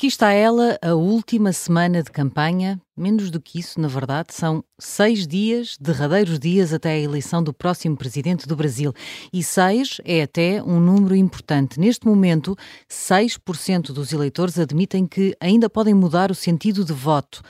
Aqui está ela, a última semana de campanha. Menos do que isso, na verdade, são seis dias, derradeiros dias até a eleição do próximo presidente do Brasil. E seis é até um número importante. Neste momento, 6% dos eleitores admitem que ainda podem mudar o sentido de voto.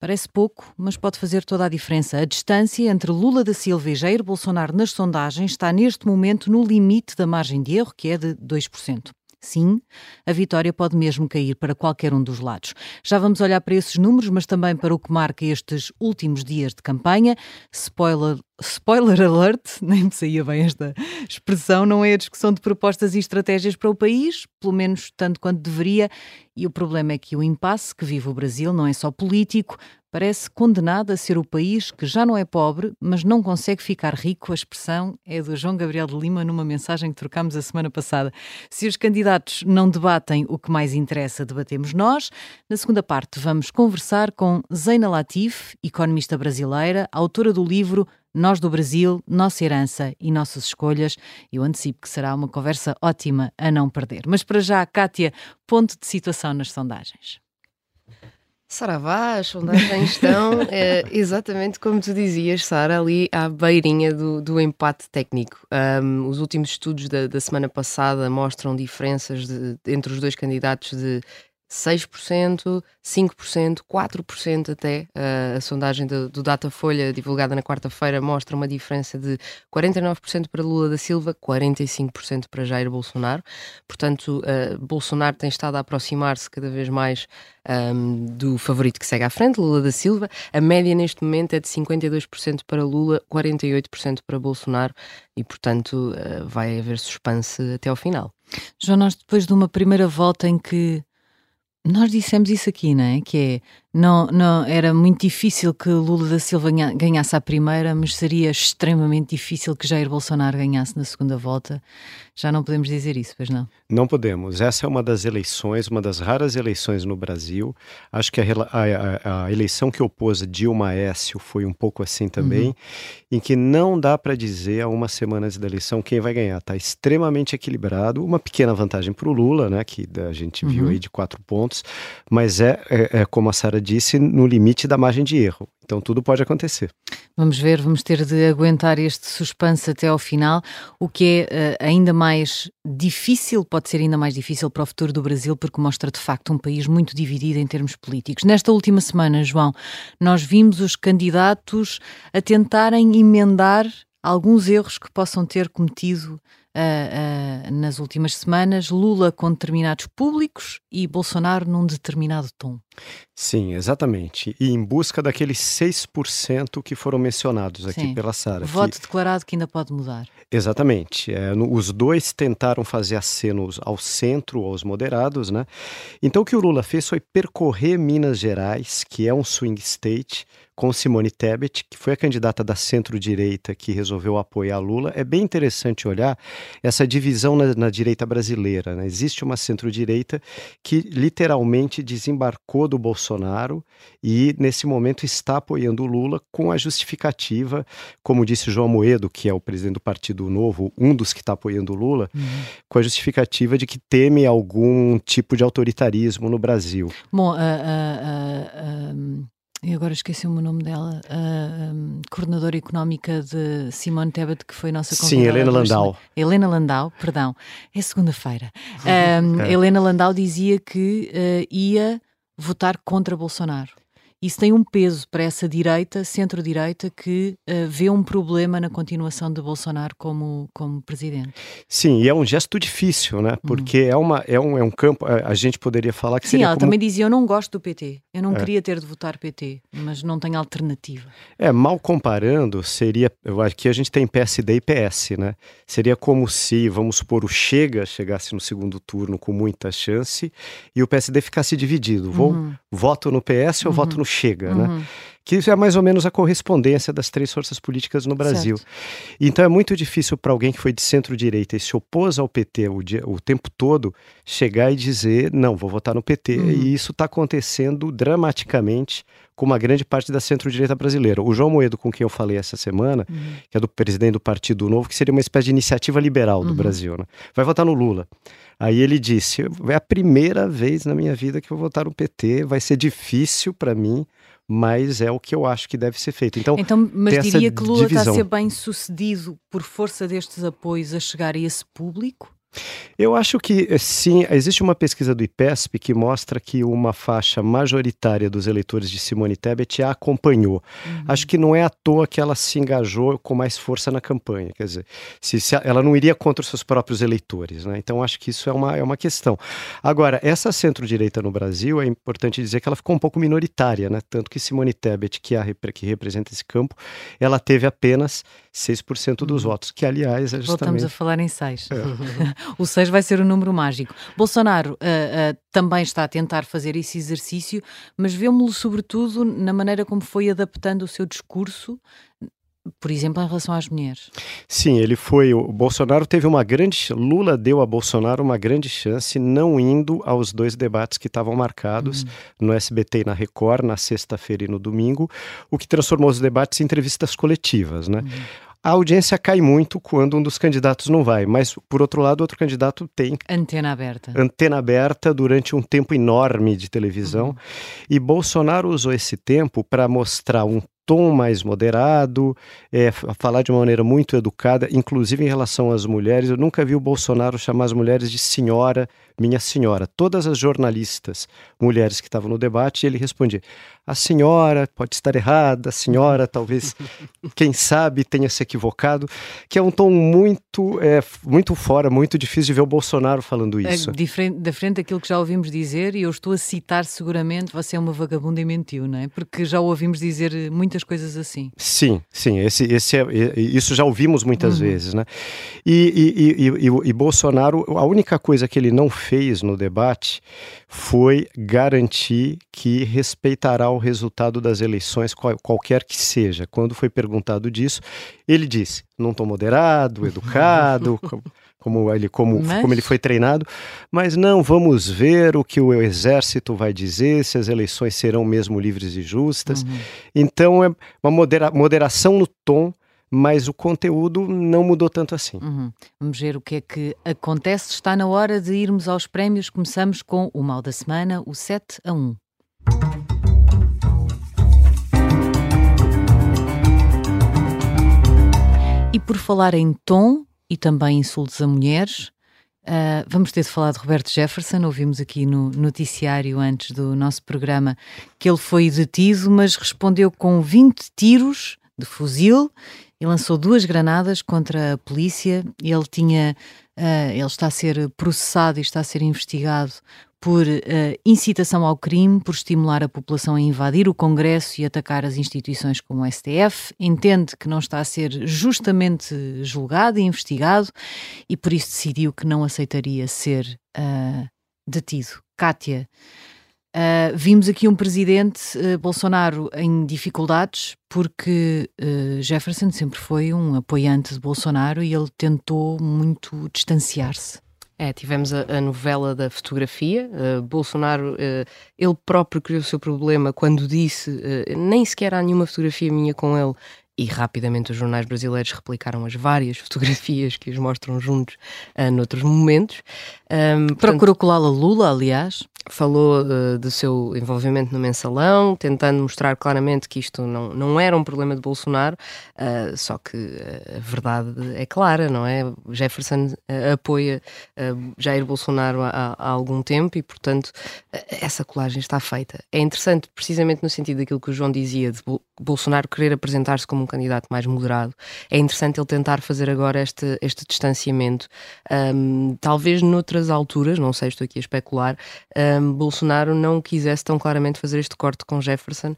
Parece pouco, mas pode fazer toda a diferença. A distância entre Lula da Silva e Jair Bolsonaro nas sondagens está neste momento no limite da margem de erro, que é de 2%. Sim, a vitória pode mesmo cair para qualquer um dos lados. Já vamos olhar para esses números, mas também para o que marca estes últimos dias de campanha. Spoiler, spoiler alert, nem me saía bem esta expressão, não é a discussão de propostas e estratégias para o país, pelo menos tanto quanto deveria. E o problema é que o impasse que vive o Brasil não é só político, parece condenado a ser o país que já não é pobre, mas não consegue ficar rico. A expressão é do João Gabriel de Lima numa mensagem que trocámos a semana passada. Se os candidatos não debatem o que mais interessa, debatemos nós. Na segunda parte, vamos conversar com Zeina Latif, economista brasileira, autora do livro Nós do Brasil, Nossa Herança e Nossas Escolhas. Eu antecipo que será uma conversa ótima a não perder. Mas para já, Kátia, ponto de situação nas sondagens. Saravá, as sondagens estão é, exatamente como tu dizias, Sara, ali à beirinha do, do empate técnico. Um, os últimos estudos da, da, semana passada mostram diferenças de, entre os dois candidatos de 6%, 5%, 4% até. Uh, a sondagem do, do Datafolha, divulgada na quarta-feira, mostra uma diferença de 49% para Lula da Silva, 45% para Jair Bolsonaro. Portanto, uh, Bolsonaro tem estado a aproximar-se cada vez mais um, do favorito que segue à frente, Lula da Silva. A média neste momento é de 52% para Lula, 48% para Bolsonaro e, portanto, uh, vai haver suspense até ao final. João, nós depois de uma primeira volta em que nós dissemos isso aqui, não é? Que é não, não, era muito difícil que Lula da Silva ganhasse a primeira, mas seria extremamente difícil que Jair Bolsonaro ganhasse na segunda volta. Já não podemos dizer isso, pois não? Não podemos. Essa é uma das eleições, uma das raras eleições no Brasil. Acho que a, a, a eleição que opôs Dilma Aécio foi um pouco assim também, uhum. em que não dá para dizer a uma semana antes da eleição quem vai ganhar. Está extremamente equilibrado. Uma pequena vantagem para o Lula, né, que a gente viu uhum. aí de quatro pontos, mas é, é, é como a Sara disse, no limite da margem de erro. Então tudo pode acontecer. Vamos ver, vamos ter de aguentar este suspense até ao final, o que é uh, ainda mais difícil, pode ser ainda mais difícil para o futuro do Brasil, porque mostra de facto um país muito dividido em termos políticos. Nesta última semana, João, nós vimos os candidatos a tentarem emendar alguns erros que possam ter cometido uh, uh, nas últimas semanas, Lula com determinados públicos e Bolsonaro num determinado tom. Sim, exatamente. E em busca daqueles 6% que foram mencionados aqui Sim. pela Sara. Voto que... declarado que ainda pode mudar. Exatamente. É, no, os dois tentaram fazer acenos ao centro, aos moderados, né? Então o que o Lula fez foi percorrer Minas Gerais, que é um swing state, com Simone Tebet, que foi a candidata da centro-direita que resolveu apoiar Lula. É bem interessante olhar essa divisão na, na direita brasileira. Né? Existe uma centro-direita que literalmente desembarcou do Bolsonaro e, nesse momento, está apoiando o Lula com a justificativa, como disse João Moedo, que é o presidente do Partido Novo, um dos que está apoiando o Lula, uhum. com a justificativa de que teme algum tipo de autoritarismo no Brasil. Bom, uh, uh, uh, e agora esqueci o nome dela, a um, coordenadora económica de Simone Tebet, que foi nossa convidada. Sim, Helena Landau. Helena Landau, perdão, é segunda-feira. Um, é. Helena Landau dizia que uh, ia votar contra Bolsonaro. Isso tem um peso para essa direita, centro-direita, que uh, vê um problema na continuação de Bolsonaro como, como presidente. Sim, e é um gesto difícil, né? Uhum. Porque uhum. é, uma, é, um, é um campo, a gente poderia falar que Sim, seria. Sim, ela como... também dizia: Eu não gosto do PT, eu não é. queria ter de votar PT, mas não tenho alternativa. É, mal comparando, seria. Aqui a gente tem PSD e PS, né? Seria como se, vamos supor, o Chega chegasse no segundo turno com muita chance e o PSD ficasse dividido. Vou, uhum. Voto no PS ou voto uhum. no chega, né? uhum. né? Que é mais ou menos a correspondência das três forças políticas no Brasil. Certo. Então é muito difícil para alguém que foi de centro-direita e se opôs ao PT o, dia, o, tempo todo chegar e dizer: não, vou votar no PT. Uhum. E isso está acontecendo dramaticamente com uma grande parte da centro-direita brasileira. O João Moedo, com quem eu falei essa semana, uhum. que é do presidente do Partido Novo, que seria uma espécie de iniciativa liberal do uhum. Brasil, né? vai votar no Lula. Aí ele disse: é a primeira vez na minha vida que eu vou votar no PT, vai ser difícil para mim, mas é o que eu acho que deve ser feito. Então, então mas diria que Lula divisão. está a ser bem sucedido por força destes apoios a chegar a esse público? Eu acho que eh, sim, existe uma pesquisa do IPESP que mostra que uma faixa majoritária dos eleitores de Simone Tebet a acompanhou. Uhum. Acho que não é à toa que ela se engajou com mais força na campanha, quer dizer, se, se ela não iria contra os seus próprios eleitores, né? Então acho que isso é uma, é uma questão. Agora, essa centro-direita no Brasil, é importante dizer que ela ficou um pouco minoritária, né? Tanto que Simone Tebet, que, é a, que representa esse campo, ela teve apenas 6% dos uhum. votos, que aliás é justamente... Voltamos a falar em 6. É. o 6 vai ser o número mágico. Bolsonaro uh, uh, também está a tentar fazer esse exercício, mas vemos-lo sobretudo na maneira como foi adaptando o seu discurso por exemplo, em relação às mulheres. Sim, ele foi. O Bolsonaro teve uma grande. Lula deu a Bolsonaro uma grande chance, não indo aos dois debates que estavam marcados uhum. no SBT e na Record, na sexta-feira e no domingo, o que transformou os debates em entrevistas coletivas, né? Uhum a audiência cai muito quando um dos candidatos não vai, mas por outro lado, outro candidato tem antena aberta. Antena aberta durante um tempo enorme de televisão. Uhum. E Bolsonaro usou esse tempo para mostrar um tom mais moderado, é, falar de uma maneira muito educada, inclusive em relação às mulheres. Eu nunca vi o Bolsonaro chamar as mulheres de senhora, minha senhora. Todas as jornalistas, mulheres que estavam no debate, ele respondia: a senhora pode estar errada, a senhora talvez, quem sabe, tenha se equivocado, que é um tom muito, é, muito fora, muito difícil de ver o Bolsonaro falando é isso. É diferente, da frente daquilo que já ouvimos dizer, e eu estou a citar seguramente, você é uma vagabunda e mentiu, não é? Porque já ouvimos dizer muitas coisas assim. Sim, sim, esse, esse é, isso já ouvimos muitas uhum. vezes, né? E, e, e, e, Bolsonaro, a única coisa que ele não fez no debate foi garantir que respeitará o resultado das eleições, qual, qualquer que seja. Quando foi perguntado disso, ele disse: não estou moderado, educado. como ele, como, mas... como ele foi treinado, mas não, vamos ver o que o exército vai dizer, se as eleições serão mesmo livres e justas. Uhum. Então é uma modera moderação no tom, mas o conteúdo não mudou tanto assim. Uhum. Vamos ver o que é que acontece. Está na hora de irmos aos prémios. Começamos com o mal da semana, o 7 a 1. E por falar em tom, e também insultos a mulheres. Uh, vamos ter de falar de Roberto Jefferson. Ouvimos aqui no noticiário antes do nosso programa que ele foi detido, mas respondeu com 20 tiros de fuzil e lançou duas granadas contra a polícia. Ele tinha, uh, ele está a ser processado e está a ser investigado por uh, incitação ao crime, por estimular a população a invadir o Congresso e atacar as instituições como o STF, entende que não está a ser justamente julgado e investigado e por isso decidiu que não aceitaria ser uh, detido. Kátia, uh, vimos aqui um presidente Bolsonaro em dificuldades porque Jefferson sempre foi um apoiante de Bolsonaro e ele tentou muito distanciar-se. É, tivemos a, a, novela da fotografia. Uh, Bolsonaro, uh, ele próprio criou o seu problema quando disse uh, nem sequer há nenhuma fotografia minha com ele. E rapidamente os jornais brasileiros replicaram as várias fotografias que os mostram juntos uh, noutros momentos. Um, Procurou colá-la Lula, aliás falou uh, do seu envolvimento no mensalão, tentando mostrar claramente que isto não, não era um problema de Bolsonaro, uh, só que uh, a verdade é clara, não é? Jefferson apoia Jair Bolsonaro há, há, algum tempo e, portanto, essa colagem está feita. É interessante, precisamente no sentido daquilo que o João dizia, de Bolsonaro querer apresentar-se como um candidato mais moderado. É interessante ele tentar fazer agora este, este distanciamento, um, talvez noutra noutras alturas, não sei, estou aqui a especular, um, Bolsonaro não quisesse tão claramente fazer este corte com Jefferson,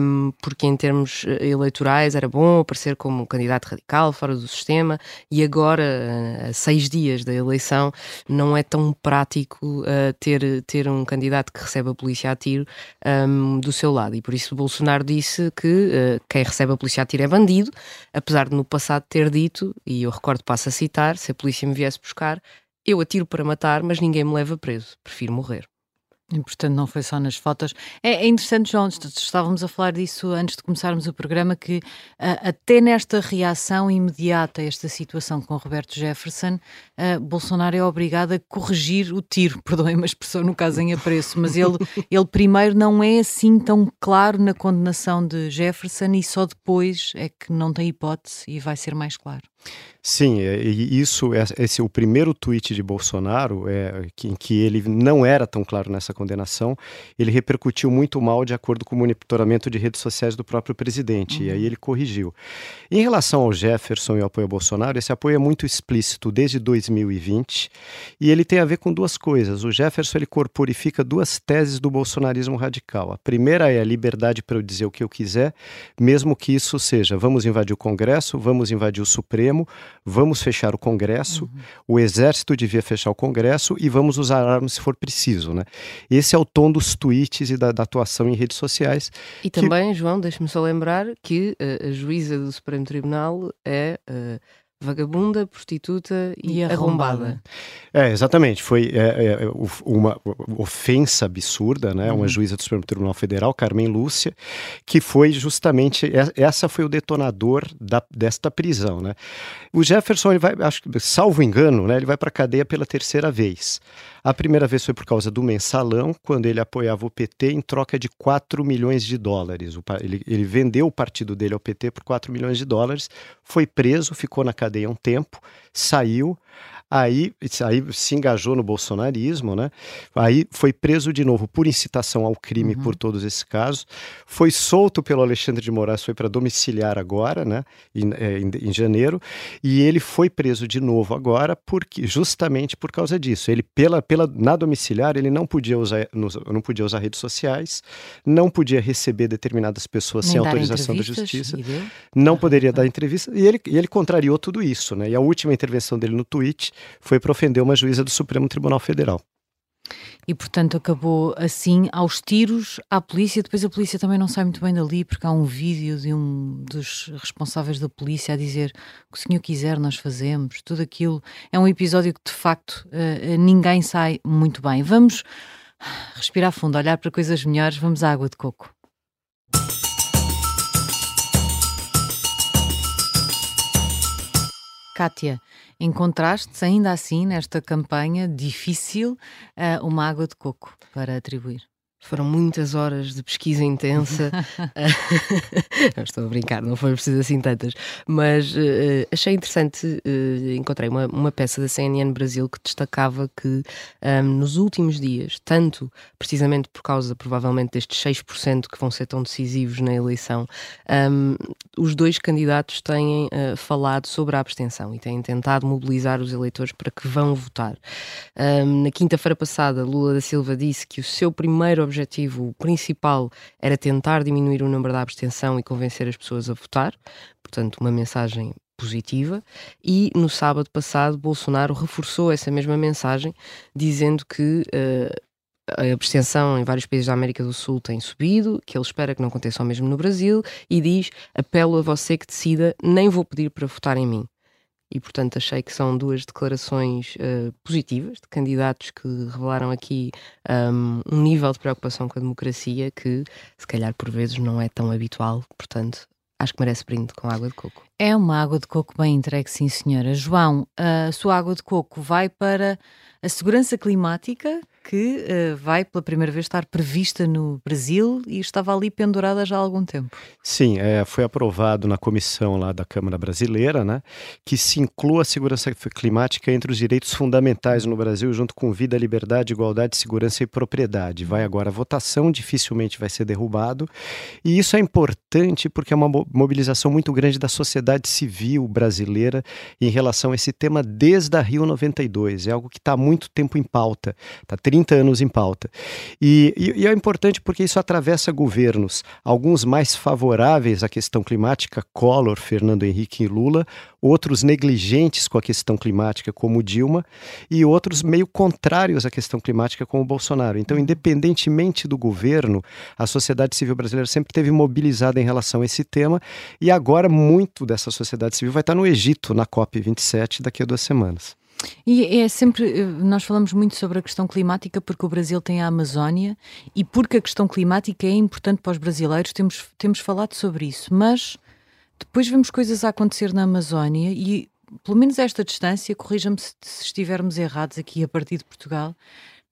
um, porque em termos eh, eleitorais era bom aparecer como um candidato radical, fora do sistema, e agora, a seis dias da eleição, não é tão prático uh, ter, ter um candidato que recebe a polícia a tiro um, do seu lado. E por isso Bolsonaro disse que uh, quem recebe a polícia a tiro é bandido, apesar de no passado ter dito, e eu recordo, passo a citar, se a polícia me viesse buscar, eu atiro para matar, mas ninguém me leva preso. Prefiro morrer. E, portanto, não foi só nas fotos. É, é, interessante, João, estávamos a falar disso antes de começarmos o programa, que uh, até nesta reação imediata a esta situação com Roberto Jefferson, uh, Bolsonaro é obrigado a corrigir o tiro, perdoem uma expressão no caso em apreço, mas ele, ele primeiro não é assim tão claro na condenação de Jefferson e só depois é que não tem hipótese e vai ser mais claro. Sim, é, e isso, é, esse o primeiro tweet de Bolsonaro, é, em que ele não era tão claro nessa condenação, ele repercutiu muito mal de acordo com o monitoramento de redes sociais do próprio presidente, uhum. e aí uhum. ele corrigiu. Em relação ao Jefferson e ao apoio ao Bolsonaro, esse apoio é muito explícito desde 2020, e ele tem a ver com duas coisas. O Jefferson ele corporifica duas teses do bolsonarismo radical. A primeira é a liberdade para eu dizer o que eu quiser, mesmo que isso seja vamos invadir o Congresso, vamos invadir o Supremo, vamos fechar o Congresso, uhum. o Exército devia fechar o Congresso e vamos usar armas se for preciso. Né? Esse é o tom dos tweets e da, da atuação em redes sociais. E que... também, João, deixe-me só lembrar que uh, a juíza do Supremo Tribunal é. Uh, vagabunda, prostituta e, e arrombada. É, exatamente. Foi é, é, uma ofensa absurda, né? Uhum. Uma juíza do Supremo Tribunal Federal, Carmen Lúcia, que foi justamente essa foi o detonador da, desta prisão, né? O Jefferson, ele vai, acho que, salvo engano, né? Ele vai para a cadeia pela terceira vez. A primeira vez foi por causa do mensalão, quando ele apoiava o PT em troca de 4 milhões de dólares. Ele, ele vendeu o partido dele ao PT por 4 milhões de dólares, foi preso, ficou na cadeia um tempo, saiu. Aí, aí se engajou no bolsonarismo, né? Aí foi preso de novo por incitação ao crime uhum. por todos esses casos. Foi solto pelo Alexandre de Moraes, foi para domiciliar agora, né? Em, é, em, em, janeiro. E ele foi preso de novo agora, porque justamente por causa disso. Ele, pela, pela, na domiciliar, ele não podia usar, não podia usar redes sociais, não podia receber determinadas pessoas sem autorização da justiça, não poderia dar entrevista. E ele, e ele contrariou tudo isso, né? E a última intervenção dele no tweet foi para ofender uma juíza do Supremo Tribunal Federal. E, portanto, acabou assim, aos tiros, à polícia. Depois a polícia também não sai muito bem dali, porque há um vídeo de um dos responsáveis da polícia a dizer o que o senhor quiser, nós fazemos. Tudo aquilo é um episódio que, de facto, uh, ninguém sai muito bem. Vamos respirar fundo, olhar para coisas melhores. Vamos à água de coco. Kátia, encontraste ainda assim nesta campanha difícil eh, uma água de coco para atribuir? Foram muitas horas de pesquisa intensa. não estou a brincar, não foi preciso assim tantas. Mas uh, achei interessante, uh, encontrei uma, uma peça da CNN Brasil que destacava que um, ehm, nos últimos dias, tanto precisamente por causa provavelmente destes 6% que vão ser tão decisivos na eleição, um, ehm, os dois candidatos têm uh, falado sobre a abstenção e têm tentado mobilizar os eleitores para que vão votar. Um, ehm, na quinta-feira passada, Lula da Silva disse que o seu primeiro objetivo principal era tentar diminuir o número da abstenção e convencer as pessoas a votar, portanto, uma mensagem positiva. E no sábado passado, Bolsonaro reforçou essa mesma mensagem, dizendo que. Uh, a abstenção em vários países da América do Sul tem subido, que ele espera que não aconteça o mesmo no Brasil, e diz: apelo a você que decida, nem vou pedir para votar em mim e, portanto, achei que são duas declarações uh, positivas de candidatos que revelaram aqui um, um, nível de preocupação com a democracia que, se calhar, por vezes não é tão habitual. Portanto, acho que merece brinde com água de coco. É uma água de coco bem entregue, sim, senhora. João, a sua água de coco vai para a segurança climática que uh, vai pela primeira vez estar prevista no Brasil e estava ali pendurada já há algum tempo. Sim, é, foi aprovado na comissão lá da Câmara Brasileira, né, que se inclua a segurança climática entre os direitos fundamentais no Brasil, junto com vida, liberdade, igualdade, segurança e propriedade. Vai agora a votação, dificilmente vai ser derrubado. E isso é importante porque é uma mobilização muito grande da sociedade civil brasileira em relação a esse tema desde a Rio 92. É algo que está há muito tempo em pauta, está 30 anos em pauta. E, e, e é importante porque isso atravessa governos, alguns mais favoráveis à questão climática, Collor, Fernando Henrique e Lula, outros negligentes com a questão climática, como Dilma, e outros meio contrários à questão climática, como Bolsonaro. Então, independentemente do governo, a sociedade civil brasileira sempre teve mobilizada em relação a esse tema, e agora muito dessa sociedade civil vai estar no Egito, na COP27, daqui a duas semanas. E é sempre, eh, nós falamos muito sobre a questão climática porque o Brasil tem a Amazónia e porque a questão climática é importante para os brasileiros, temos, temos falado sobre isso, mas depois vemos coisas a acontecer na Amazónia e, pelo menos a esta distância, corrija-me se, se estivermos errados aqui a partir de Portugal,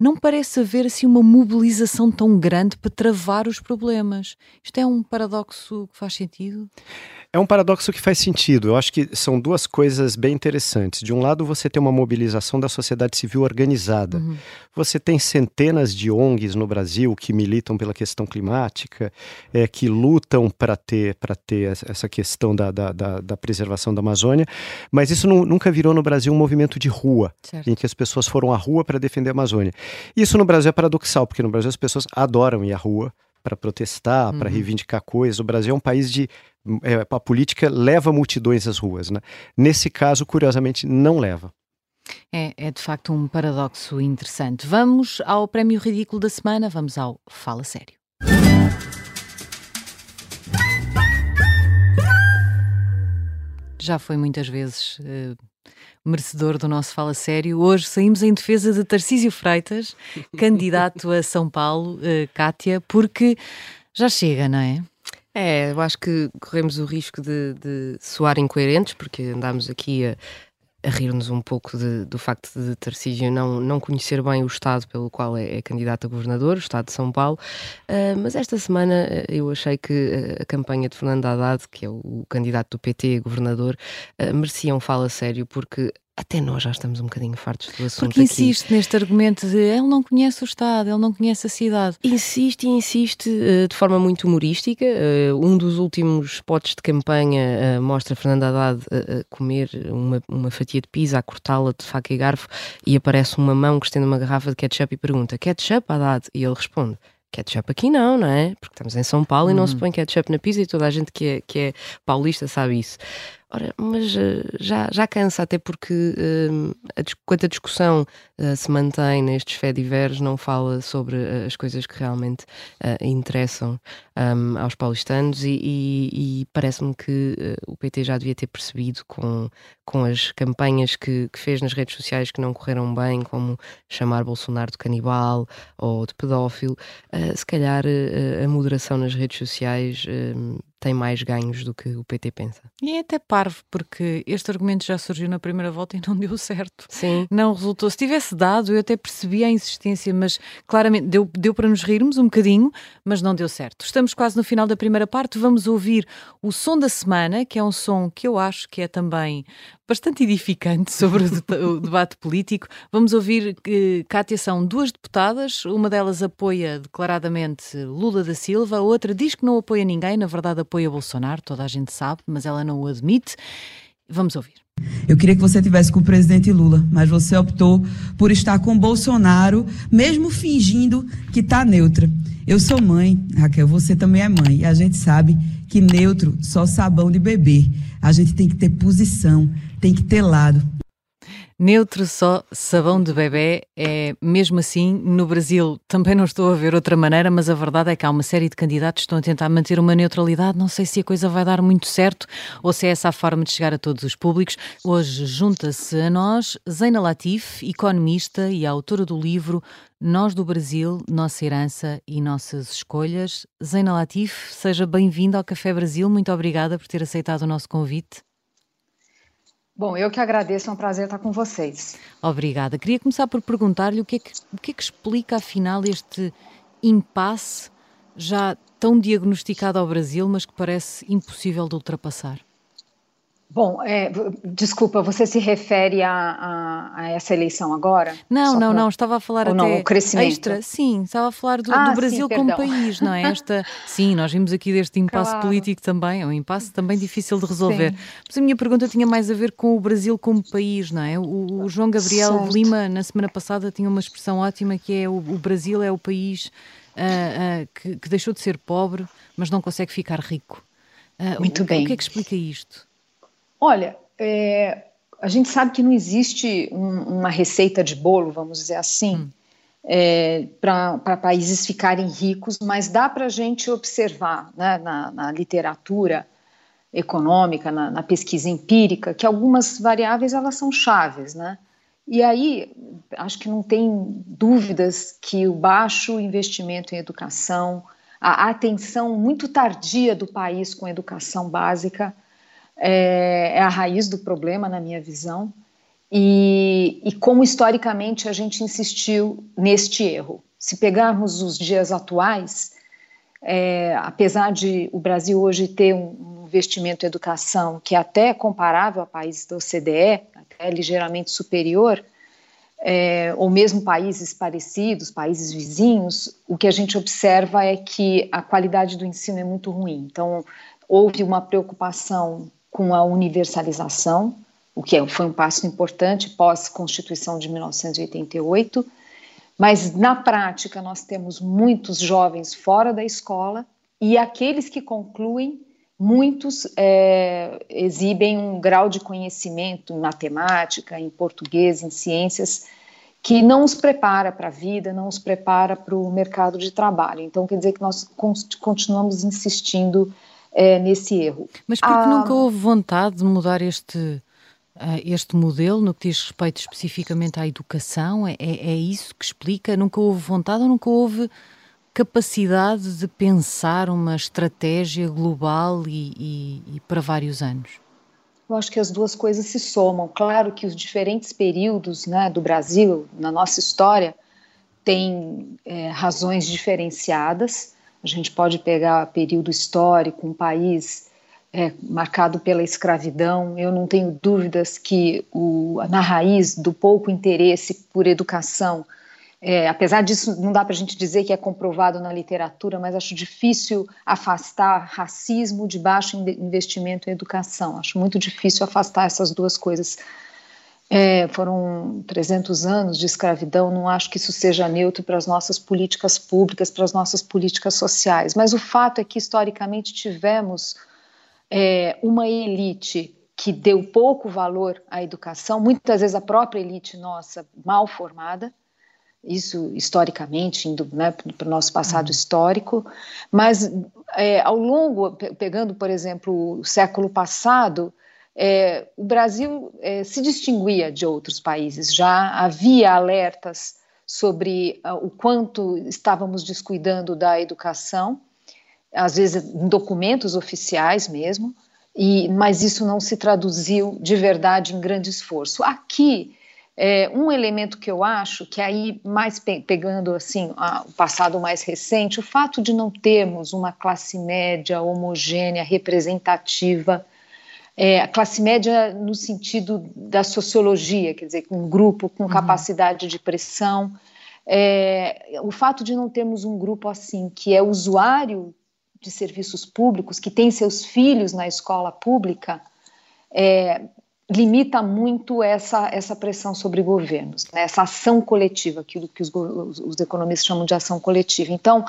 não parece haver assim uma mobilização tão grande para travar os problemas. Isto é um paradoxo que faz sentido? É um paradoxo que faz sentido. Eu acho que são duas coisas bem interessantes. De um lado, você tem uma mobilização da sociedade civil organizada. Uhum. Você tem centenas de ONGs no Brasil que militam pela questão climática, é, que lutam para ter, ter essa questão da, da, da, da, preservação da Amazônia, mas isso não, nunca virou no Brasil um movimento de rua, certo. em que as pessoas foram à rua para defender a Amazônia. Isso no Brasil é paradoxal, porque no Brasil as pessoas adoram ir à rua para protestar, uhum. para reivindicar coisas. O Brasil é um país de é, a política leva multidões às ruas. Né? Nesse caso, curiosamente, não leva. É, é, de facto um paradoxo interessante. Vamos ao prémio ridículo da semana, vamos ao Fala Sério. Já foi muitas vezes uh, merecedor do nosso Fala Sério. Hoje saímos em defesa de Tarcísio Freitas, candidato a São Paulo, uh, Cátia, porque já chega, não é? É, eu acho que corremos o risco de, de soar incoerentes, porque andámos aqui a, a rir-nos um pouco de, do facto de Tarcísio não, não conhecer bem o Estado pelo qual é, é candidato a governador, o Estado de São Paulo, uh, mas esta semana uh, eu achei que a campanha de Fernando Haddad, que é o, o candidato do PT a governador, uh, merecia um fala sério, porque até nós já estamos um bocadinho fartos do assunto. Porque insiste aqui. neste argumento de ele não conhece o Estado, ele não conhece a cidade. Insiste e insiste uh, de forma muito humorística. Uh, um dos últimos potes de campanha uh, mostra Fernando Haddad a comer uma, uma fatia de pizza, a cortá-la de faca e garfo, e aparece uma mão que estende uma garrafa de ketchup e pergunta: Ketchup, Haddad? E ele responde: ketchup aqui não, não é? Porque estamos em São Paulo e não se uhum. põe ketchup na pizza e toda a gente que é, que é paulista sabe isso. Ora, mas uh, já, já cansa, até porque uh, a, quanto a discussão uh, se mantém nestes fediveres, não fala sobre as coisas que realmente interessam um, aos paulistanos e, e, e parece-me que o PT já devia ter percebido com, com as campanhas que, que, fez nas redes sociais que não correram bem, como chamar Bolsonaro de canibal ou de pedófilo, se calhar a moderação nas redes sociais tem mais ganhos do que o PT pensa. E é até parvo, porque este argumento já surgiu na primeira volta e não deu certo. Sim. Não resultou. Se tivesse dado, eu até percebi a insistência, mas claramente deu, deu para nos rirmos um bocadinho, mas não deu certo. Estamos quase no final da primeira parte, vamos ouvir o som da semana, que é um som que eu acho que é também bastante edificante sobre o, debate político. Vamos ouvir que, Cátia, são duas deputadas, uma delas apoia declaradamente Lula da Silva, a outra diz que não apoia ninguém, na verdade apoia Bolsonaro, toda a gente sabe, mas ela não o admite. Vamos ouvir. Eu queria que você tivesse com o presidente Lula, mas você optou por estar com Bolsonaro, mesmo fingindo que está neutra. Eu sou mãe, Raquel, você também é mãe, e a gente sabe que neutro só sabão de bebê. A gente tem que ter posição, tem que ter lado. Neutro só sabão de bebê é mesmo assim. No Brasil também não estou a ver outra maneira, mas a verdade é que há uma série de candidatos que estão a tentar manter uma neutralidade. Não sei se a coisa vai dar muito certo ou se é essa a forma de chegar a todos os públicos. Hoje junta-se a nós Zeina Latif, economista e autora do livro Nós do Brasil, Nossa Herança e Nossas Escolhas. Zeina Latif, seja bem-vinda ao Café Brasil. Muito obrigada por ter aceitado o nosso convite. Bom, eu que agradeço, é um prazer estar com vocês. Obrigada. Queria começar por perguntar-lhe o que, é que, o que é que explica, afinal, este impasse já tão diagnosticado ao Brasil, mas que parece impossível de ultrapassar? Bom, é, desculpa, você se refere a, a, a essa eleição agora? Não, Só não, pra... não, estava a falar Ou até não, o crescimento. extra, sim, estava a falar do, ah, do Brasil sim, como país, não é? Esta, sim, nós vimos aqui deste impasse claro. político também, é um impasse também difícil de resolver. Sim. Mas a minha pergunta tinha mais a ver com o Brasil como país, não é? O, o João Gabriel certo. Lima, na semana passada, tinha uma expressão ótima que é o, o Brasil é o país uh, uh, que, que, deixou de ser pobre, mas não consegue ficar rico. Uh, Muito o, bem. O que é que explica isto? Olha, é, a gente sabe que não existe um, uma receita de bolo, vamos dizer assim, hum. é, para países ficarem ricos, mas dá para a gente observar né, na, na, literatura econômica, na, na, pesquisa empírica, que algumas variáveis elas são chaves, né? E aí, acho que não tem dúvidas que o baixo investimento em educação, a atenção muito tardia do país com a educação básica, é, é a raiz do problema, na minha visão, e, e como historicamente a gente insistiu neste erro. Se pegarmos os dias atuais, é, apesar de o Brasil hoje ter um investimento em educação que é até comparável a países da OCDE, até ligeiramente superior, é, ou mesmo países parecidos, países vizinhos, o que a gente observa é que a qualidade do ensino é muito ruim. Então, houve uma preocupação com a universalização, o que é, foi um passo importante pós-Constituição de 1988, mas na prática nós temos muitos jovens fora da escola e aqueles que concluem, muitos é, exibem um grau de conhecimento em matemática, em português, em ciências, que não os prepara para a vida, não os prepara para o mercado de trabalho. Então, quer dizer que nós continuamos insistindo é, nesse erro. Mas porque ah, nunca houve vontade de mudar este, uh, este modelo no que diz respeito especificamente à educação? É, é, é isso que explica? Nunca houve vontade ou nunca houve capacidade de pensar uma estratégia global e, e, e para vários anos? Eu acho que as duas coisas se somam. Claro que os diferentes períodos né, do Brasil, na nossa história, têm é, razões diferenciadas, a gente pode pegar período histórico, um país é, marcado pela escravidão. Eu não tenho dúvidas que o, na raiz do pouco interesse por educação, é, apesar disso, não dá para a gente dizer que é comprovado na literatura, mas acho difícil afastar racismo de baixo investimento em educação. Acho muito difícil afastar essas duas coisas é, foram 300 anos de escravidão, não acho que isso seja neutro para as nossas políticas públicas, para as nossas políticas sociais. Mas o fato é que, historicamente, tivemos é, uma elite que deu pouco valor à educação, muitas vezes a própria elite nossa mal formada, isso historicamente, indo né, para o nosso passado uhum. histórico, mas é, ao longo, pegando, por exemplo, o século passado, é, o Brasil é, se distinguia de outros países, já havia alertas sobre uh, o quanto estávamos descuidando da educação, às vezes em documentos oficiais mesmo, e, mas isso não se traduziu de verdade em grande esforço. Aqui, é, um elemento que eu acho que aí mais pe pegando assim a, o passado mais recente, o fato de não termos uma classe média homogênea, representativa é, a classe média no sentido da sociologia, quer dizer, um grupo com uhum. capacidade de pressão. É, o fato de não termos um grupo assim, que é usuário de serviços públicos, que tem seus filhos na escola pública, é, limita muito essa, essa pressão sobre governos, né? essa ação coletiva, aquilo que os, os, economistas chamam de ação coletiva. Então,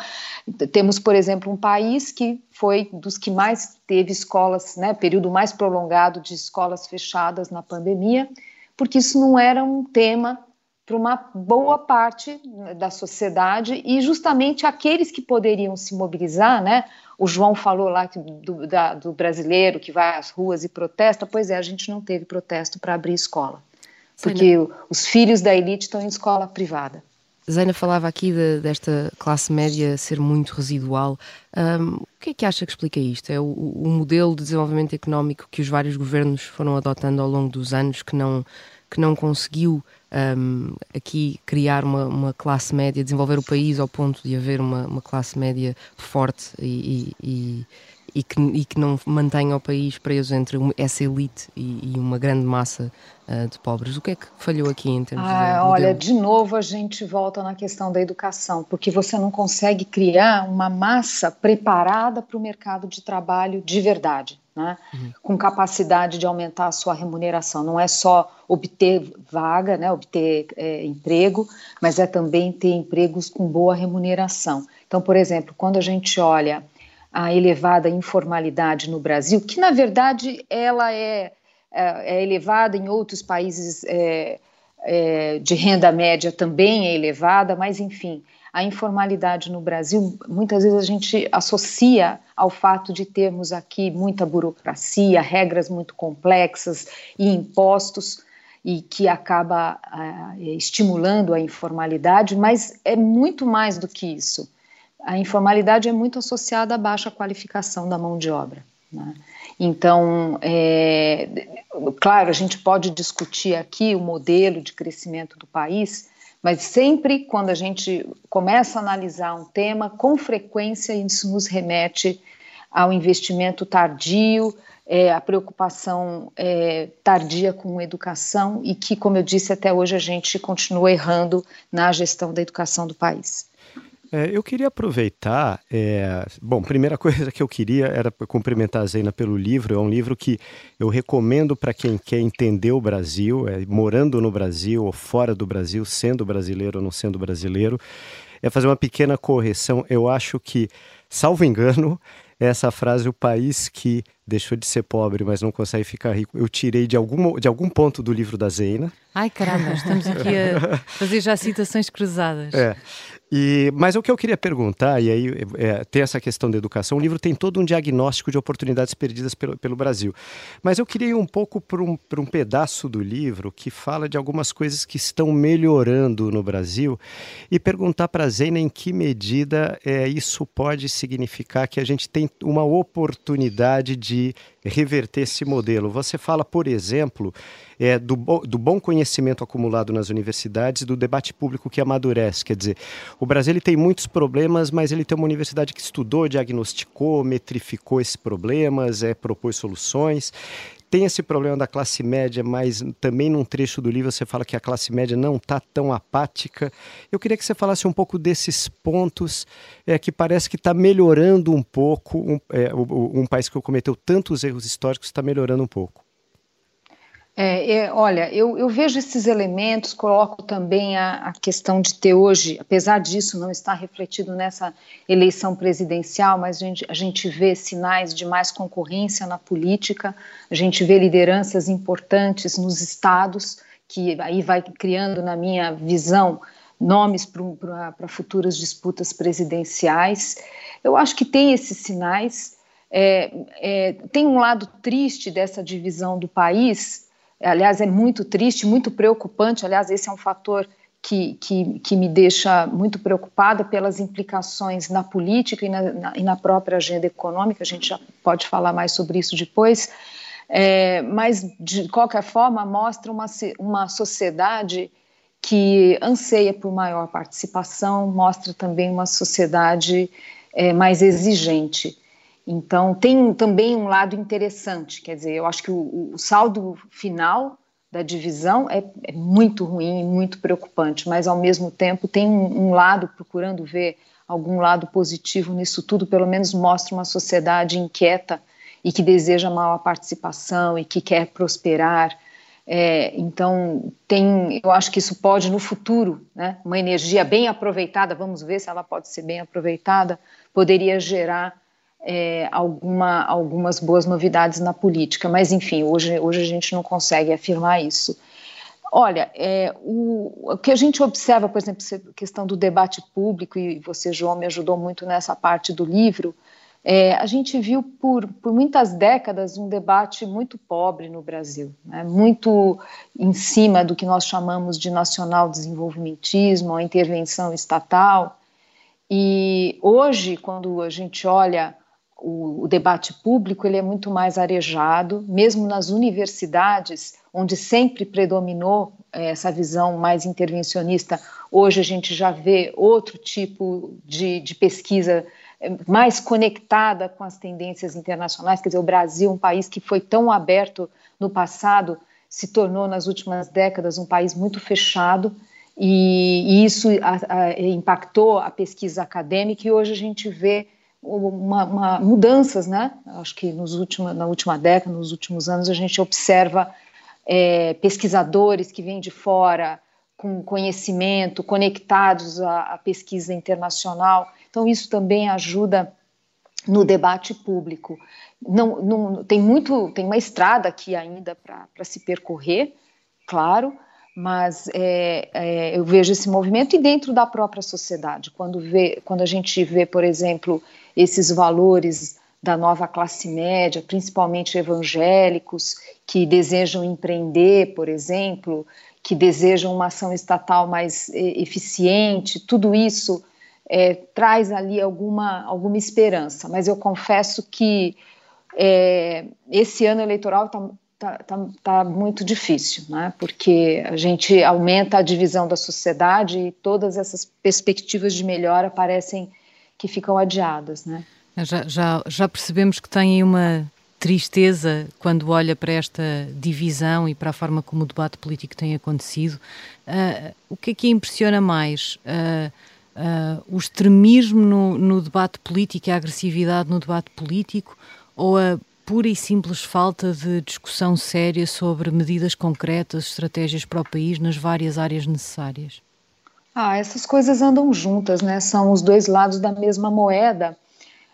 temos, por exemplo, um país que foi dos que mais teve escolas, né, período mais prolongado de escolas fechadas na pandemia, porque isso não era um tema para uma boa parte da sociedade e justamente aqueles que poderiam se mobilizar, né? O João falou lá do, da, do brasileiro que vai às ruas e protesta. Pois é, a gente não teve protesto para abrir escola, porque os filhos da elite estão em escola privada. Zaina falava aqui de, desta classe média ser muito residual. Um, o que é que acha que explica isto? É o, o, modelo de desenvolvimento económico que os vários governos foram adotando ao longo dos anos que não, que não conseguiu um, aqui criar uma, uma, classe média, desenvolver o país ao ponto de haver uma, uma classe média forte e, e, e, que, e que não mantenha o país preso entre essa elite e, uma grande massa uh, de pobres. O que é que falhou aqui em termos ah, de. Olha, de novo a gente volta na questão da educação, porque você não consegue criar uma massa preparada para o mercado de trabalho de verdade né, uhum. com capacidade de aumentar a sua remuneração. Não é só obter vaga, né, obter é, emprego, mas é também ter empregos com boa remuneração. Então, por exemplo, quando a gente olha a elevada informalidade no Brasil, que na verdade ela é, é, é elevada em outros países é, é, de renda média também é elevada, mas enfim, a informalidade no Brasil, muitas vezes a gente associa ao fato de termos aqui muita burocracia, regras muito complexas e impostos e que acaba uh, estimulando a informalidade, mas é muito mais do que isso. A informalidade é muito associada à baixa qualificação da mão de obra. Né? Então, é, claro, a gente pode discutir aqui o modelo de crescimento do país, mas sempre quando a gente começa a analisar um tema, com frequência isso nos remete ao investimento tardio, é, a preocupação é, tardia com educação e que, como eu disse, até hoje a gente continua errando na gestão da educação do país. É, eu queria aproveitar. É, bom, primeira coisa que eu queria era cumprimentar a Zena pelo livro. É um livro que eu recomendo para quem quer entender o Brasil, é, morando no Brasil ou fora do Brasil, sendo brasileiro ou não sendo brasileiro. É fazer uma pequena correção. Eu acho que, salvo engano, essa frase, o país que deixou de ser pobre, mas não consegue ficar rico, eu tirei de algum, de algum ponto do livro da Zena. Ai, caramba, estamos aqui a fazer já citações cruzadas. É. E, mas o que eu queria perguntar, e aí é, tem essa questão da educação, o livro tem todo um diagnóstico de oportunidades perdidas pelo, pelo Brasil. Mas eu queria ir um pouco para um, um pedaço do livro que fala de algumas coisas que estão melhorando no Brasil e perguntar para a Zena em que medida é, isso pode significar que a gente tem uma oportunidade de reverter esse modelo. Você fala, por exemplo, é, do, do bom conhecimento acumulado nas universidades do debate público que amadurece. Quer dizer, o Brasil ele tem muitos problemas, mas ele tem uma universidade que estudou, diagnosticou, metrificou esses problemas, é, propôs soluções tem esse problema da classe média, mas também num trecho do livro você fala que a classe média não está tão apática. Eu queria que você falasse um pouco desses pontos é, que parece que está melhorando um pouco. Um, é, um, um país que cometeu tantos erros históricos está melhorando um pouco. É, é, olha, eu, eu, vejo esses elementos, coloco também a, a, questão de ter hoje, apesar disso não estar refletido nessa eleição presidencial, mas a gente, a gente vê sinais de mais concorrência na política, a gente vê lideranças importantes nos estados, que aí vai criando, na minha visão, nomes para futuras disputas presidenciais. Eu acho que tem esses sinais. É, é, tem um lado triste dessa divisão do país, aliás, é muito triste, muito preocupante. Aliás, esse é um fator que, que, que me deixa muito preocupada pelas implicações na política e na, na, e na, própria agenda econômica. A gente já pode falar mais sobre isso depois. É, mas, de qualquer forma, mostra uma, uma sociedade que anseia por maior participação, mostra também uma sociedade é, mais exigente. Então, tem também um lado interessante, quer dizer, eu acho que o, o saldo final da divisão é, é, muito ruim e muito preocupante, mas ao mesmo tempo tem um, um, lado, procurando ver algum lado positivo nisso tudo, pelo menos mostra uma sociedade inquieta e que deseja maior participação e que quer prosperar. É, então, tem, eu acho que isso pode no futuro, né, uma energia bem aproveitada, vamos ver se ela pode ser bem aproveitada, poderia gerar é, alguma, algumas boas novidades na política, mas enfim, hoje, hoje a gente não consegue afirmar isso. Olha, é, o, o, que a gente observa, por exemplo, a questão do debate público, e você, João, me ajudou muito nessa parte do livro, É, a gente viu por, por muitas décadas um debate muito pobre no Brasil, né? muito em cima do que nós chamamos de nacional desenvolvimentismo, a intervenção estatal. E hoje, quando a gente olha o, o, debate público, ele é muito mais arejado, mesmo nas universidades, onde sempre predominou é, essa visão mais intervencionista, hoje a gente já vê outro tipo de, de pesquisa mais conectada com as tendências internacionais. Quer dizer, o Brasil, um país que foi tão aberto no passado, se tornou nas últimas décadas um país muito fechado. E, isso impactou a pesquisa acadêmica e hoje a gente vê uma, uma, mudanças, né? Acho que nos na última década, nos últimos anos, a gente observa é, pesquisadores que vêm de fora com conhecimento, conectados à, à pesquisa internacional então, isso também ajuda no debate público. Não, não, tem muito, tem uma estrada aqui ainda para se percorrer, claro, mas é, é, eu vejo esse movimento e dentro da própria sociedade, quando, vê, quando a gente vê, por exemplo, esses valores da nova classe média, principalmente evangélicos, que desejam empreender, por exemplo, que desejam uma ação estatal mais eficiente, tudo isso é, traz ali alguma, alguma esperança. Mas eu confesso que é, esse ano eleitoral está tá, tá, tá muito difícil, né? porque a gente aumenta a divisão da sociedade e todas essas perspectivas de melhora parecem que ficam adiadas. Né? Já, já, já percebemos que tem uma tristeza quando olha para esta divisão e para a forma como o debate político tem acontecido. Uh, o que é que impressiona mais? Uh, uh, o extremismo no, no, debate político a agressividade no debate político ou a pura e simples falta de discussão séria sobre medidas concretas, estratégias para o país nas várias áreas necessárias? Ah, essas coisas andam juntas, né? São os dois lados da mesma moeda.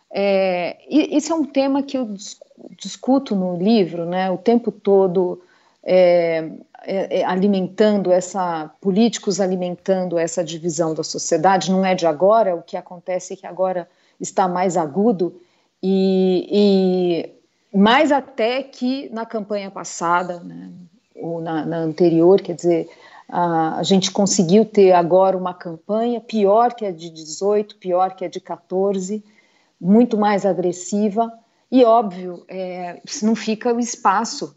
É, isso é um tema que eu discuto no livro, né? O tempo todo é, é, é, alimentando essa políticos alimentando essa divisão da sociedade não é de agora o que acontece é que agora está mais agudo e mais até que na campanha passada né, ou na, na, anterior quer dizer a, a, gente conseguiu ter agora uma campanha pior que a de 18 pior que a de 14 muito mais agressiva e óbvio é, não fica o espaço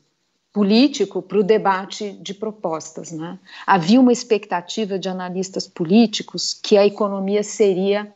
político para o debate de propostas. Né? Havia uma expectativa de analistas políticos que a economia seria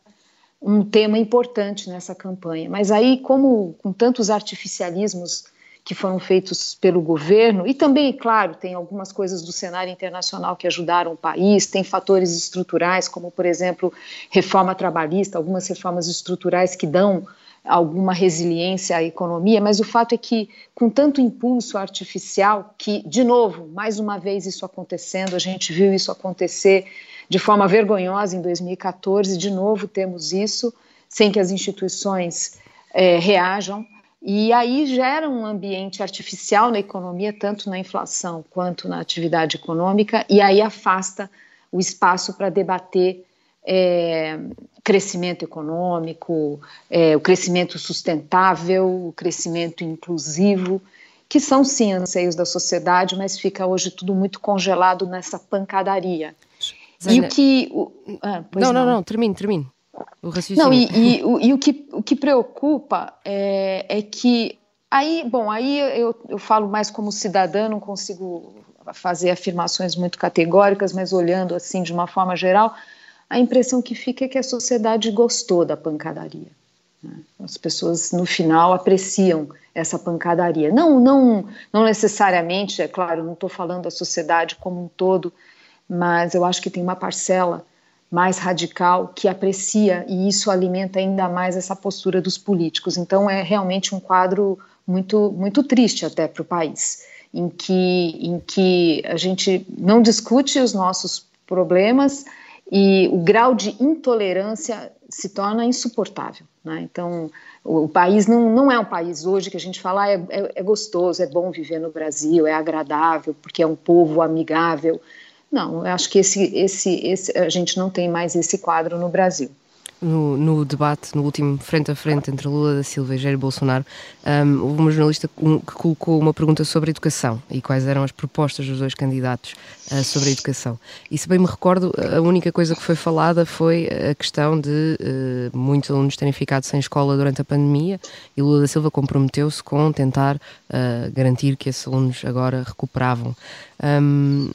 um tema importante nessa campanha, mas aí, como com tantos artificialismos que foram feitos pelo governo, e também, claro, tem algumas coisas do cenário internacional que ajudaram o país, tem fatores estruturais, como, por exemplo, reforma trabalhista, algumas reformas estruturais que dão alguma resiliência à economia, mas o fato é que, com tanto impulso artificial, que, de novo, mais uma vez isso acontecendo, a gente viu isso acontecer de forma vergonhosa em 2014, de novo temos isso, sem que as instituições é, reajam, e aí gera um ambiente artificial na economia, tanto na inflação quanto na atividade econômica, e aí afasta o espaço para debater é, crescimento econômico, é, o crescimento sustentável, o crescimento inclusivo, que são sim anseios da sociedade, mas fica hoje tudo muito congelado nessa pancadaria. e o que. O, ah, não, não, não, não, termine, termine. O raciocínio. Não, e, e, o, e o, que, o que preocupa é, é que. Aí, bom, aí eu, eu falo mais como cidadã, não consigo fazer afirmações muito categóricas, mas olhando assim de uma forma geral, a impressão que fica é que a sociedade gostou da pancadaria. Né? As pessoas, no final, apreciam essa pancadaria. Não, não, não necessariamente, é claro, não estou falando da sociedade como um todo, mas eu acho que tem uma parcela mais radical que aprecia e isso alimenta ainda mais essa postura dos políticos. Então é realmente um quadro muito muito triste até para o país, em que em que a gente não discute os nossos problemas, e o grau de intolerância se torna insuportável. Né? Então, o, país não, não é um país hoje que a gente fala ah, é, é, é, gostoso, é bom viver no Brasil, é agradável, porque é um povo amigável. Não, eu acho que esse, esse, esse, a gente não tem mais esse quadro no Brasil. No, no, debate, no último frente a frente entre Lula da Silva e Jair Bolsonaro, um, houve uma jornalista que colocou uma pergunta sobre a educação e quais eram as propostas dos dois candidatos uh, sobre a educação. E se bem me recordo, a única coisa que foi falada foi a questão de uh, muitos alunos terem ficado sem escola durante a pandemia e Lula da Silva comprometeu-se com tentar uh, garantir que esses alunos agora recuperavam. Um,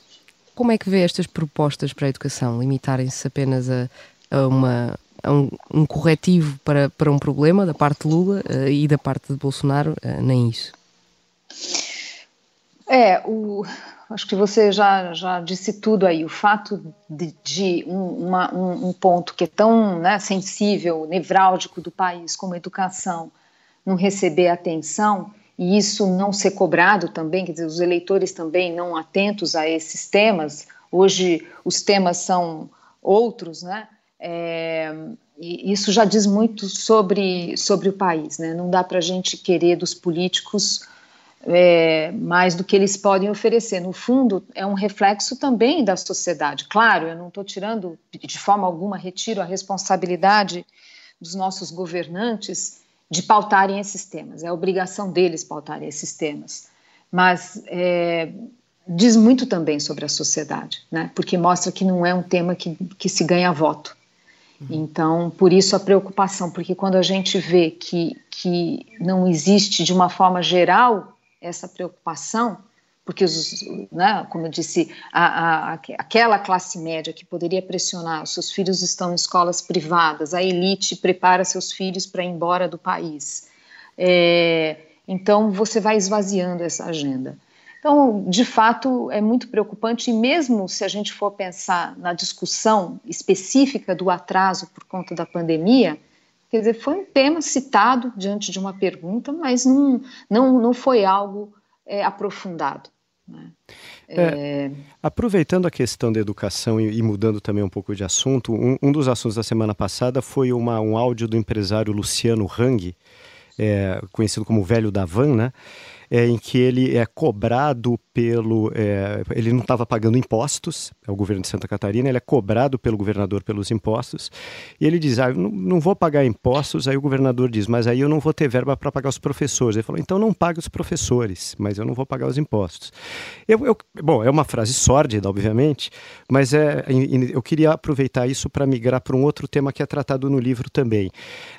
como é que vê estas propostas para a educação? Limitarem-se apenas a, a uma um, um, corretivo para, para um problema da parte de Lula uh, e da parte de Bolsonaro, uh, nem isso. É, o, acho que você já, já disse tudo aí. O fato de, de um, uma, um, um, ponto que é tão né, sensível, nevrálgico do país como a educação não receber atenção e isso não ser cobrado também, quer dizer, os eleitores também não atentos a esses temas. Hoje os temas são outros, né? É, e isso já diz muito sobre, sobre o país, né? Não dá para a gente querer dos políticos é, mais do que eles podem oferecer. No fundo, é um reflexo também da sociedade. Claro, eu não estou tirando, de forma alguma, retiro a responsabilidade dos nossos governantes de pautarem esses temas. É obrigação deles pautarem esses temas. Mas é, diz muito também sobre a sociedade, né? porque mostra que não é um tema que, que se ganha voto. Então, por isso a preocupação, porque quando a gente vê que, que não existe de uma forma geral essa preocupação, porque, os, né, como eu disse, a, a, aquela classe média que poderia pressionar, seus filhos estão em escolas privadas, a elite prepara seus filhos para ir embora do país. É, então, você vai esvaziando essa agenda. Então, de fato, é muito preocupante, e mesmo se a gente for pensar na discussão específica do atraso por conta da pandemia, quer dizer, foi um tema citado diante de uma pergunta, mas não, não, não foi algo é, aprofundado. Né? É, é... Aproveitando a questão da educação e, e, mudando também um pouco de assunto, um, um, dos assuntos da semana passada foi uma, um áudio do empresário Luciano Hang, é, conhecido como Velho da Van, né? É, em que ele é cobrado pelo. É, ele não estava pagando impostos, é o governo de Santa Catarina, ele é cobrado pelo governador pelos impostos, e ele diz: Ah, não, não vou pagar impostos. Aí o governador diz: Mas aí eu não vou ter verba para pagar os professores. Ele falou: Então não pague os professores, mas eu não vou pagar os impostos. Eu, eu, bom, é uma frase sórdida, obviamente, mas é, eu queria aproveitar isso para migrar para um outro tema que é tratado no livro também.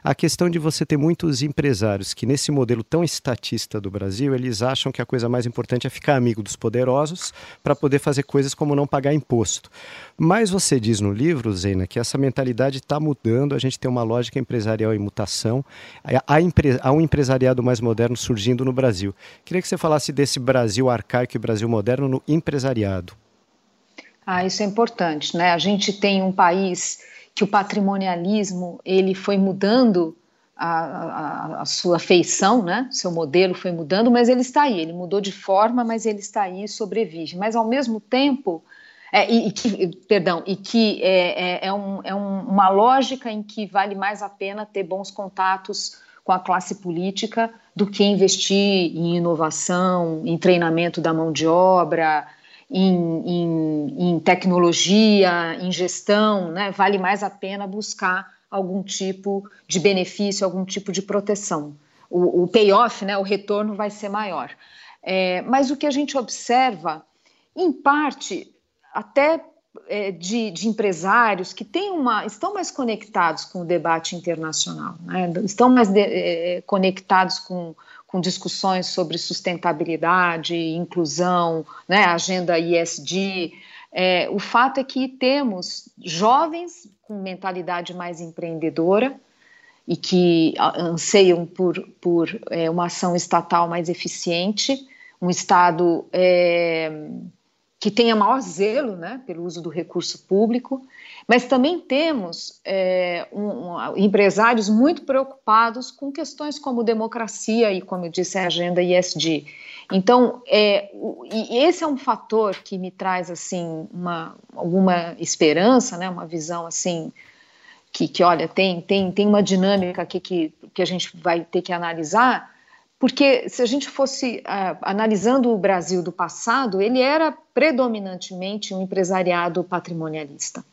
A questão de você ter muitos empresários que, nesse modelo tão estatista do Brasil, eles acham que a coisa mais importante é ficar amigo poderosos para poder fazer coisas como não pagar imposto. Mas você diz no livro, Zena, que essa mentalidade está mudando, a gente tem uma lógica empresarial em mutação, há, há um empresariado mais moderno surgindo no Brasil. Queria que você falasse desse Brasil arcaico e Brasil moderno no empresariado. Ah, isso é importante, né? A gente tem um país que o patrimonialismo ele foi mudando a, a, a, sua feição, né? Seu modelo foi mudando, mas ele está aí. Ele mudou de forma, mas ele está aí e sobrevive. Mas ao mesmo tempo, é, e, e, que, perdão, e que é, é, é, um, é um, uma lógica em que vale mais a pena ter bons contatos com a classe política do que investir em inovação, em treinamento da mão de obra, em, em, em tecnologia, em gestão, né? Vale mais a pena buscar algum tipo de benefício, algum tipo de proteção. O, o payoff, né, o retorno vai ser maior. É, mas o que a gente observa, em parte, até é, de, de, empresários que têm uma, estão mais conectados com o debate internacional, né, estão mais de, é, conectados com, com discussões sobre sustentabilidade, inclusão, né, agenda ISD. É, o fato é que temos jovens com mentalidade mais empreendedora e que anseiam por, por é, uma ação estatal mais eficiente, um Estado é, que tenha maior zelo né, pelo uso do recurso público, mas também temos é, um, um, empresários muito preocupados com questões como democracia e, como eu disse, a agenda ISD. Então, é, e esse é um fator que me traz assim uma, alguma esperança, né, uma visão assim que, que olha tem tem tem uma dinâmica aqui que, que a gente vai ter que analisar, porque se a gente fosse analisando o Brasil do passado, ele era predominantemente um empresariado patrimonialista.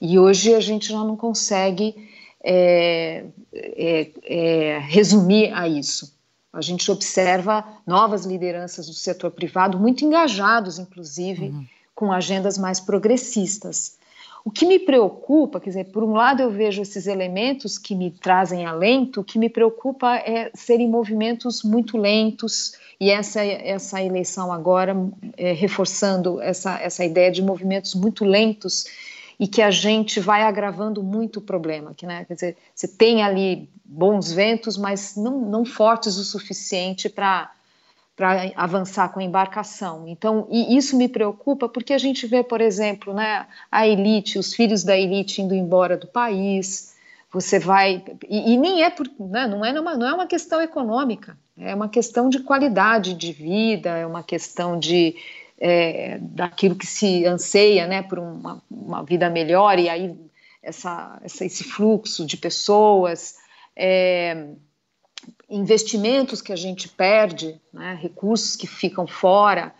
E hoje a gente já não consegue é, é, é, resumir a isso. A gente observa novas lideranças do setor privado, muito engajados, inclusive, uhum. com agendas mais progressistas. O que me preocupa, quer dizer, por um lado eu vejo esses elementos que me trazem alento, o que me preocupa é serem movimentos muito lentos, e essa, essa eleição agora é, reforçando essa, essa ideia de movimentos muito lentos e que a gente vai agravando muito o problema. Que, né, quer dizer, você tem ali bons ventos, mas não, não fortes o suficiente para para avançar com a embarcação. Então, e isso me preocupa porque a gente vê, por exemplo, né, a elite, os filhos da elite indo embora do país. Você vai e, e nem é por, né, não é uma, não é uma questão econômica, é uma questão de qualidade de vida, é uma questão de é, daquilo que se anseia, né, por uma, uma vida melhor e aí essa, essa, esse fluxo de pessoas, é, investimentos que a gente perde, né, recursos que ficam fora,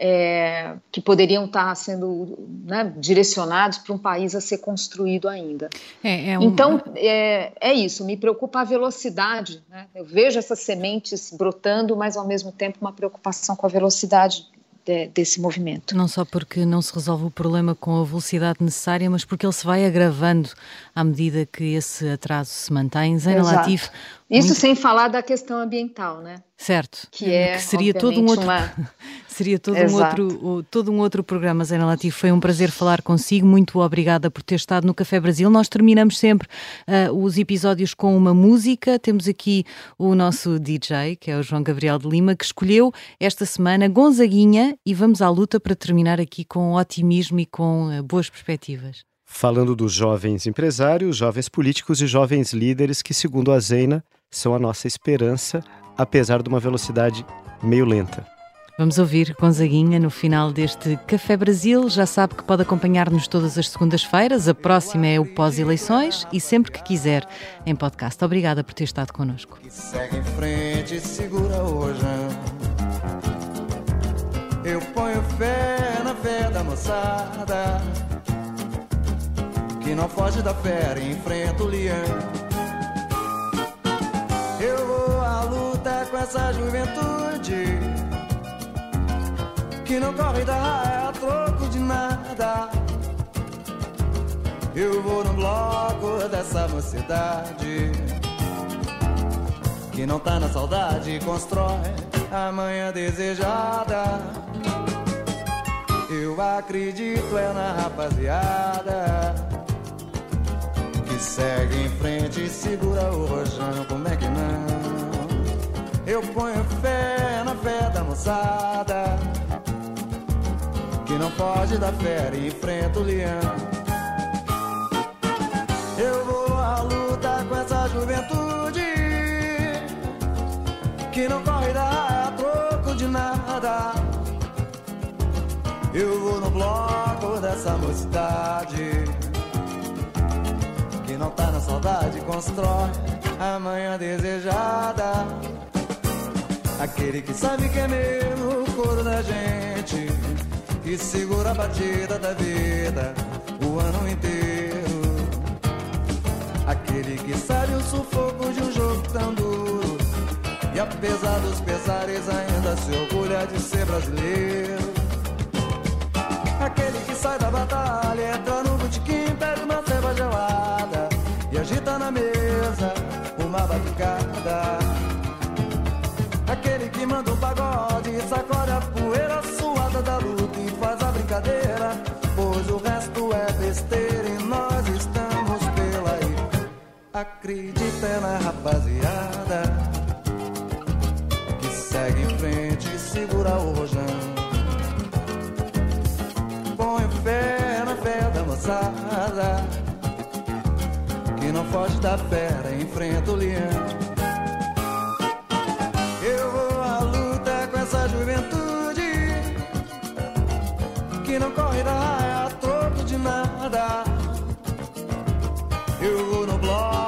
é, que poderiam estar sendo né, direcionados para um país a ser construído ainda. É, é um... Então, é, é, isso, me preocupa a velocidade. Né? Eu vejo essas sementes brotando, mas ao mesmo tempo uma preocupação com a velocidade de, desse movimento. Não só porque não se resolve o problema com a velocidade necessária, mas porque ele se vai agravando à medida que esse atraso se mantém. Zena Latif, Isso muito... sem falar da questão ambiental, né? Certo, que, é, que seria todo um outro uma... seria todo um outro todo um outro programa, Zena Latif. Foi um prazer falar consigo. Muito obrigada por ter estado no Café Brasil. Nós terminamos sempre uh, os episódios com uma música. Temos aqui o nosso DJ, que é o João Gabriel de Lima, que escolheu esta semana Gonzaguinha e vamos à luta para terminar aqui com otimismo e com uh, boas perspectivas. Falando dos jovens empresários, jovens políticos e jovens líderes que, segundo a Zena, são a nossa esperança apesar de uma velocidade meio lenta. Vamos ouvir Gonzaguinha no final deste Café Brasil. Já sabe que pode acompanhar-nos todas as segundas-feiras. A próxima é o pós-eleições e sempre que quiser em podcast. Obrigada por ter estado connosco. Que segue em frente, segura hoje. Eu ponho fé na fé da moçada que não foge da e enfrenta o leão. Eu vou à luta com essa juventude que não corre da raia a troco de nada. Eu vou no bloco dessa mocidade que não tá na saudade constrói a manhã desejada. Eu acredito é na rapaziada segue em frente e segura o rojão, como é que não? Eu ponho fé na fé da moçada, que não pode dar fé e enfrenta o leão. Eu vou à luta com essa juventude, que não corre da troco de nada. Eu vou no bloco dessa mocidade não tá na saudade, constrói a manhã desejada. Aquele que sabe que é mesmo o coro da gente, que segura a batida da vida o ano inteiro. Aquele que sabe o sufoco de um jogo tão duro, e apesar dos pesares ainda se orgulha de ser brasileiro. Aquele que sai da batalha, entra no botequim, pede uma ceva gelada agita na mesa uma batucada. Aquele que manda um pagode, Acredita na rapaziada que segue em frente e segura o rojão. Põe fé na fé da moçada que não foge da fera, enfrenta o leão. Eu vou à luta com essa juventude que não corre da raia a troco de nada. Eu vou no bloco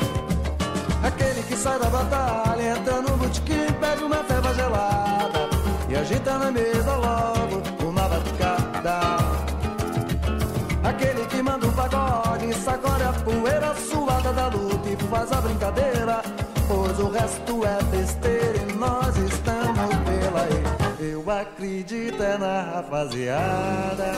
Aquele que sai da batalha, entra no botequim, pede uma feva gelada e agita na mesa logo uma batucada. Aquele que manda um pagode, sacode a poeira suada da luta e faz a brincadeira, pois o resto é besteira e nós estamos pela aí. Eu acredito é na rapaziada.